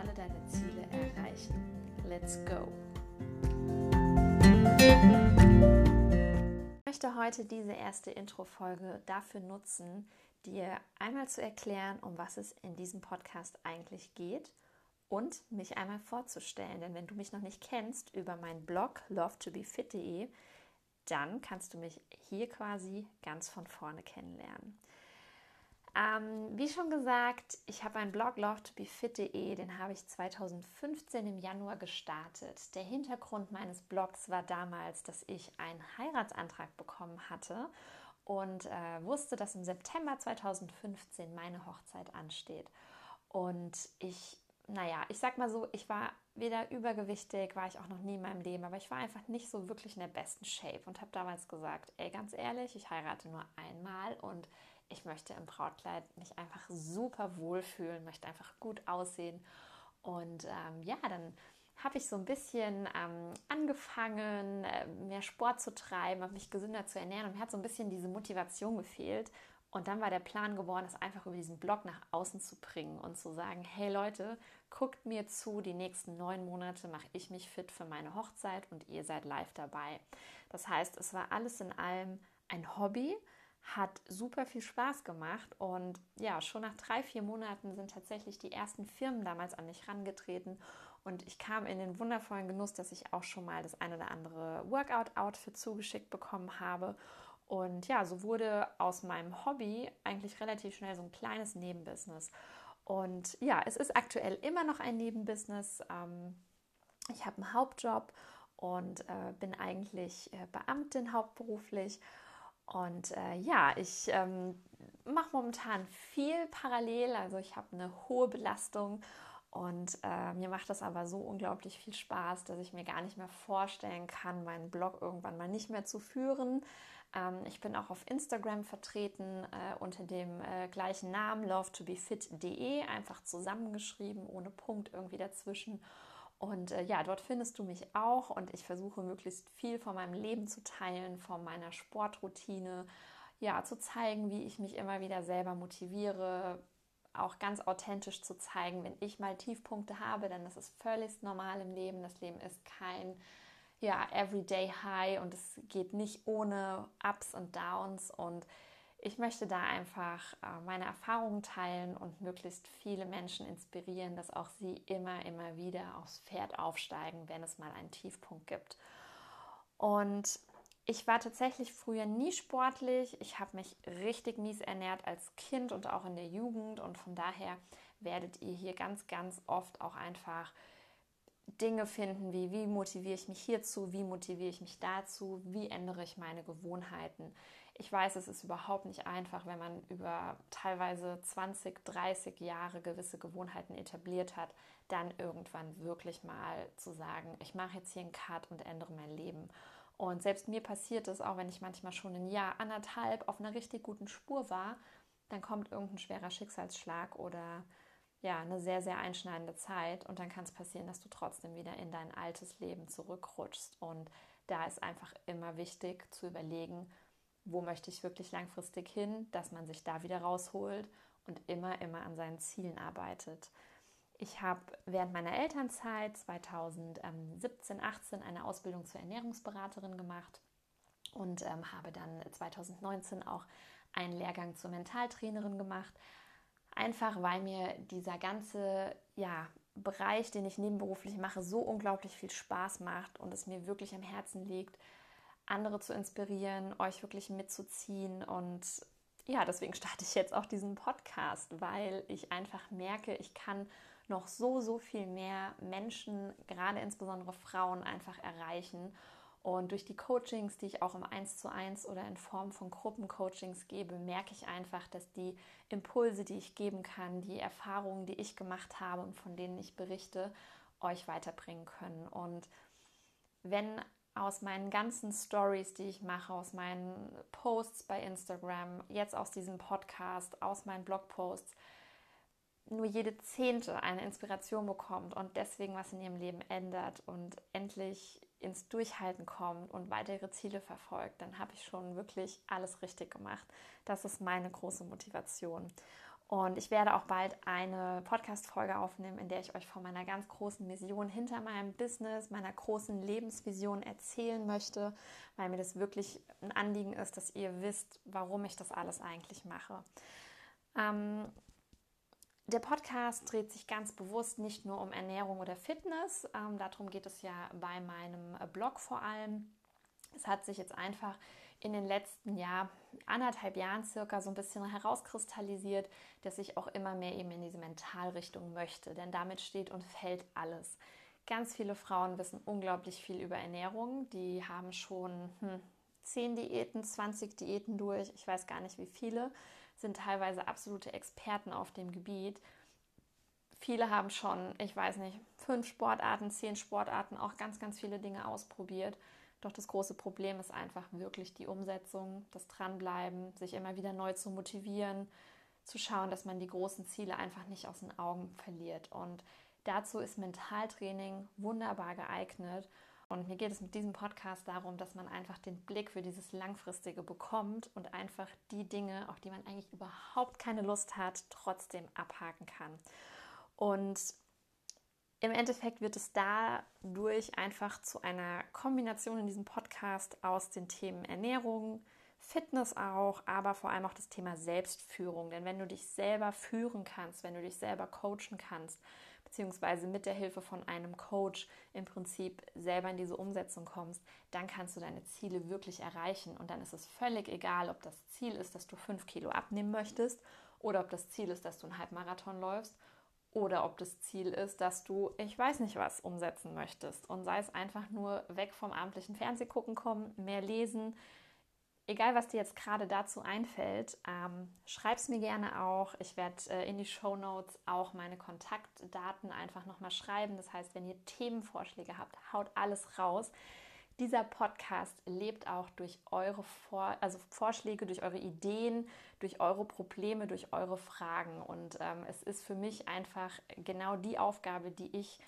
alle deine Ziele erreichen. Let's go! Ich möchte heute diese erste Intro-Folge dafür nutzen, dir einmal zu erklären, um was es in diesem Podcast eigentlich geht und mich einmal vorzustellen. Denn wenn du mich noch nicht kennst über meinen Blog lovetobefit.de, dann kannst du mich hier quasi ganz von vorne kennenlernen. Ähm, wie schon gesagt, ich habe einen Blog lovetobefit.de, den habe ich 2015 im Januar gestartet. Der Hintergrund meines Blogs war damals, dass ich einen Heiratsantrag bekommen hatte und äh, wusste, dass im September 2015 meine Hochzeit ansteht. Und ich, naja, ich sag mal so, ich war weder übergewichtig, war ich auch noch nie in meinem Leben, aber ich war einfach nicht so wirklich in der besten Shape und habe damals gesagt, ey, ganz ehrlich, ich heirate nur einmal und ich möchte im Brautkleid mich einfach super wohlfühlen, möchte einfach gut aussehen. Und ähm, ja, dann habe ich so ein bisschen ähm, angefangen, äh, mehr Sport zu treiben, mich gesünder zu ernähren und mir hat so ein bisschen diese Motivation gefehlt. Und dann war der Plan geworden, das einfach über diesen Blog nach außen zu bringen und zu sagen, hey Leute, guckt mir zu, die nächsten neun Monate mache ich mich fit für meine Hochzeit und ihr seid live dabei. Das heißt, es war alles in allem ein Hobby, hat super viel Spaß gemacht und ja, schon nach drei, vier Monaten sind tatsächlich die ersten Firmen damals an mich herangetreten und ich kam in den wundervollen Genuss, dass ich auch schon mal das ein oder andere Workout-Outfit zugeschickt bekommen habe. Und ja, so wurde aus meinem Hobby eigentlich relativ schnell so ein kleines Nebenbusiness. Und ja, es ist aktuell immer noch ein Nebenbusiness. Ähm, ich habe einen Hauptjob und äh, bin eigentlich äh, Beamtin hauptberuflich und äh, ja, ich ähm, mache momentan viel parallel. Also ich habe eine hohe Belastung und äh, mir macht das aber so unglaublich viel Spaß, dass ich mir gar nicht mehr vorstellen kann, meinen Blog irgendwann mal nicht mehr zu führen. Ähm, ich bin auch auf Instagram vertreten äh, unter dem äh, gleichen Namen lovetobefit.de, einfach zusammengeschrieben, ohne Punkt irgendwie dazwischen. Und äh, ja, dort findest du mich auch und ich versuche möglichst viel von meinem Leben zu teilen, von meiner Sportroutine, ja, zu zeigen, wie ich mich immer wieder selber motiviere, auch ganz authentisch zu zeigen, wenn ich mal Tiefpunkte habe, denn das ist völlig normal im Leben. Das Leben ist kein ja, Everyday High und es geht nicht ohne Ups und Downs und ich möchte da einfach äh, meine Erfahrungen teilen und möglichst viele Menschen inspirieren, dass auch sie immer, immer wieder aufs Pferd aufsteigen, wenn es mal einen Tiefpunkt gibt. Und ich war tatsächlich früher nie sportlich. Ich habe mich richtig mies ernährt als Kind und auch in der Jugend. Und von daher werdet ihr hier ganz, ganz oft auch einfach Dinge finden, wie wie motiviere ich mich hierzu, wie motiviere ich mich dazu, wie ändere ich meine Gewohnheiten. Ich weiß, es ist überhaupt nicht einfach, wenn man über teilweise 20, 30 Jahre gewisse Gewohnheiten etabliert hat, dann irgendwann wirklich mal zu sagen, ich mache jetzt hier einen Cut und ändere mein Leben. Und selbst mir passiert es, auch wenn ich manchmal schon ein Jahr, anderthalb auf einer richtig guten Spur war, dann kommt irgendein schwerer Schicksalsschlag oder ja, eine sehr, sehr einschneidende Zeit und dann kann es passieren, dass du trotzdem wieder in dein altes Leben zurückrutschst. Und da ist einfach immer wichtig zu überlegen, wo möchte ich wirklich langfristig hin, dass man sich da wieder rausholt und immer, immer an seinen Zielen arbeitet. Ich habe während meiner Elternzeit 2017, 18 eine Ausbildung zur Ernährungsberaterin gemacht und ähm, habe dann 2019 auch einen Lehrgang zur Mentaltrainerin gemacht. Einfach weil mir dieser ganze ja, Bereich, den ich nebenberuflich mache, so unglaublich viel Spaß macht und es mir wirklich am Herzen liegt, andere zu inspirieren, euch wirklich mitzuziehen. Und ja, deswegen starte ich jetzt auch diesen Podcast, weil ich einfach merke, ich kann noch so, so viel mehr Menschen, gerade insbesondere Frauen, einfach erreichen. Und durch die Coachings, die ich auch im 1 zu 1 oder in Form von Gruppencoachings gebe, merke ich einfach, dass die Impulse, die ich geben kann, die Erfahrungen, die ich gemacht habe und von denen ich berichte, euch weiterbringen können. Und wenn aus meinen ganzen Stories, die ich mache, aus meinen Posts bei Instagram, jetzt aus diesem Podcast, aus meinen Blogposts, nur jede Zehnte eine Inspiration bekommt und deswegen was in ihrem Leben ändert und endlich ins Durchhalten kommt und weiter ihre Ziele verfolgt, dann habe ich schon wirklich alles richtig gemacht. Das ist meine große Motivation. Und ich werde auch bald eine Podcast-Folge aufnehmen, in der ich euch von meiner ganz großen Mission hinter meinem Business, meiner großen Lebensvision erzählen möchte, weil mir das wirklich ein Anliegen ist, dass ihr wisst, warum ich das alles eigentlich mache. Ähm, der Podcast dreht sich ganz bewusst nicht nur um Ernährung oder Fitness. Ähm, darum geht es ja bei meinem Blog vor allem. Es hat sich jetzt einfach in den letzten Jahr, anderthalb Jahren circa so ein bisschen herauskristallisiert, dass ich auch immer mehr eben in diese Mentalrichtung möchte. Denn damit steht und fällt alles. Ganz viele Frauen wissen unglaublich viel über Ernährung. Die haben schon hm, 10 Diäten, 20 Diäten durch. Ich weiß gar nicht wie viele. Sind teilweise absolute Experten auf dem Gebiet. Viele haben schon, ich weiß nicht, fünf Sportarten, zehn Sportarten, auch ganz, ganz viele Dinge ausprobiert. Doch das große Problem ist einfach wirklich die Umsetzung, das Dranbleiben, sich immer wieder neu zu motivieren, zu schauen, dass man die großen Ziele einfach nicht aus den Augen verliert. Und dazu ist Mentaltraining wunderbar geeignet. Und mir geht es mit diesem Podcast darum, dass man einfach den Blick für dieses Langfristige bekommt und einfach die Dinge, auf die man eigentlich überhaupt keine Lust hat, trotzdem abhaken kann. Und im Endeffekt wird es dadurch einfach zu einer Kombination in diesem Podcast aus den Themen Ernährung, Fitness auch, aber vor allem auch das Thema Selbstführung. Denn wenn du dich selber führen kannst, wenn du dich selber coachen kannst, beziehungsweise mit der Hilfe von einem Coach im Prinzip selber in diese Umsetzung kommst, dann kannst du deine Ziele wirklich erreichen. Und dann ist es völlig egal, ob das Ziel ist, dass du fünf Kilo abnehmen möchtest oder ob das Ziel ist, dass du einen Halbmarathon läufst oder ob das Ziel ist, dass du, ich weiß nicht was, umsetzen möchtest. Und sei es einfach nur weg vom abendlichen Fernsehgucken kommen, mehr lesen. Egal, was dir jetzt gerade dazu einfällt, ähm, schreib es mir gerne auch. Ich werde äh, in die Show Notes auch meine Kontaktdaten einfach nochmal schreiben. Das heißt, wenn ihr Themenvorschläge habt, haut alles raus. Dieser Podcast lebt auch durch eure Vor also Vorschläge, durch eure Ideen, durch eure Probleme, durch eure Fragen. Und ähm, es ist für mich einfach genau die Aufgabe, die ich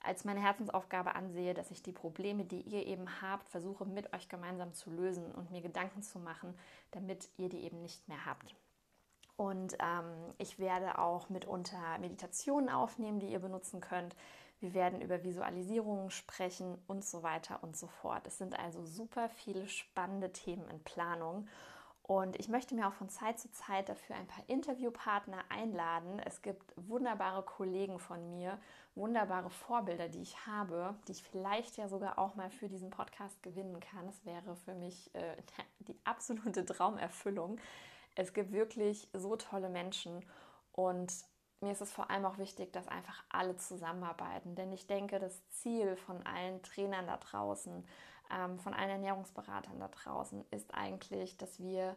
als meine Herzensaufgabe ansehe, dass ich die Probleme, die ihr eben habt, versuche mit euch gemeinsam zu lösen und mir Gedanken zu machen, damit ihr die eben nicht mehr habt. Und ähm, ich werde auch mitunter Meditationen aufnehmen, die ihr benutzen könnt. Wir werden über Visualisierungen sprechen und so weiter und so fort. Es sind also super viele spannende Themen in Planung. Und ich möchte mir auch von Zeit zu Zeit dafür ein paar Interviewpartner einladen. Es gibt wunderbare Kollegen von mir, wunderbare Vorbilder, die ich habe, die ich vielleicht ja sogar auch mal für diesen Podcast gewinnen kann. Das wäre für mich äh, die absolute Traumerfüllung. Es gibt wirklich so tolle Menschen und mir ist es vor allem auch wichtig, dass einfach alle zusammenarbeiten. Denn ich denke, das Ziel von allen Trainern da draußen, ähm, von allen Ernährungsberatern da draußen, ist eigentlich, dass wir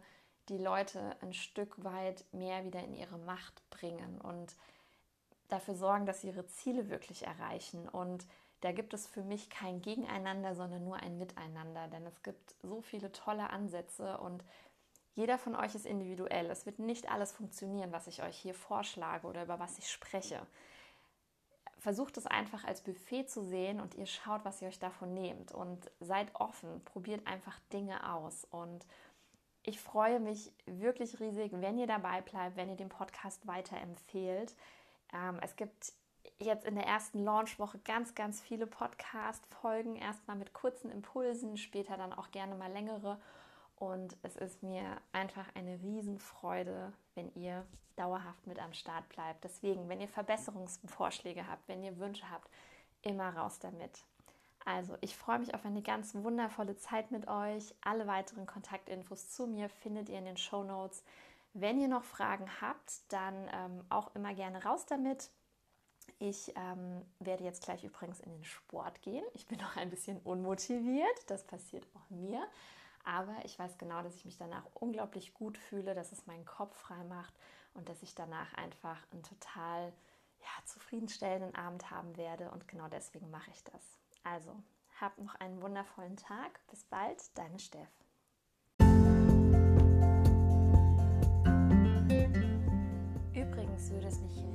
die Leute ein Stück weit mehr wieder in ihre Macht bringen und dafür sorgen, dass sie ihre Ziele wirklich erreichen. Und da gibt es für mich kein Gegeneinander, sondern nur ein Miteinander. Denn es gibt so viele tolle Ansätze und jeder von euch ist individuell. Es wird nicht alles funktionieren, was ich euch hier vorschlage oder über was ich spreche. Versucht es einfach als Buffet zu sehen und ihr schaut, was ihr euch davon nehmt. Und seid offen, probiert einfach Dinge aus. Und ich freue mich wirklich riesig, wenn ihr dabei bleibt, wenn ihr den Podcast weiterempfehlt. Ähm, es gibt jetzt in der ersten Launchwoche ganz, ganz viele Podcast-Folgen. Erstmal mit kurzen Impulsen, später dann auch gerne mal längere. Und es ist mir einfach eine Riesenfreude, wenn ihr dauerhaft mit am Start bleibt. Deswegen, wenn ihr Verbesserungsvorschläge habt, wenn ihr Wünsche habt, immer raus damit. Also, ich freue mich auf eine ganz wundervolle Zeit mit euch. Alle weiteren Kontaktinfos zu mir findet ihr in den Show Notes. Wenn ihr noch Fragen habt, dann ähm, auch immer gerne raus damit. Ich ähm, werde jetzt gleich übrigens in den Sport gehen. Ich bin noch ein bisschen unmotiviert. Das passiert auch mir. Aber ich weiß genau, dass ich mich danach unglaublich gut fühle, dass es meinen Kopf frei macht und dass ich danach einfach einen total ja, zufriedenstellenden Abend haben werde. Und genau deswegen mache ich das. Also, habt noch einen wundervollen Tag. Bis bald, deine Steff. Übrigens würde es mich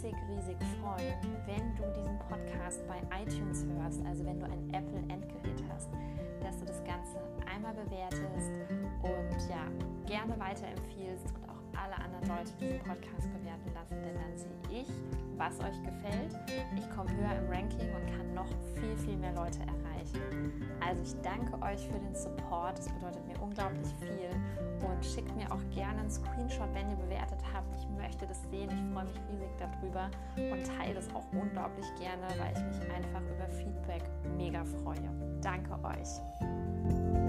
riesig, riesig freuen, wenn du diesen Podcast bei iTunes hörst, also wenn du ein Apple-Endgerät hast, dass du das Ganze einmal bewertest und ja, gerne weiterempfiehlst und auch alle anderen Leute diesen Podcast bewerten lassen, denn dann sehe ich, was euch gefällt. Ich komme höher im Ranking und kann noch viel, viel mehr Leute erreichen. Also ich danke euch für den Support. Das bedeutet mir unglaublich viel. Und schickt mir auch gerne einen Screenshot, wenn ihr bewertet habt. Ich möchte das sehen. Ich freue mich riesig darüber und teile das auch unglaublich gerne, weil ich mich einfach über Feedback mega freue. Danke euch.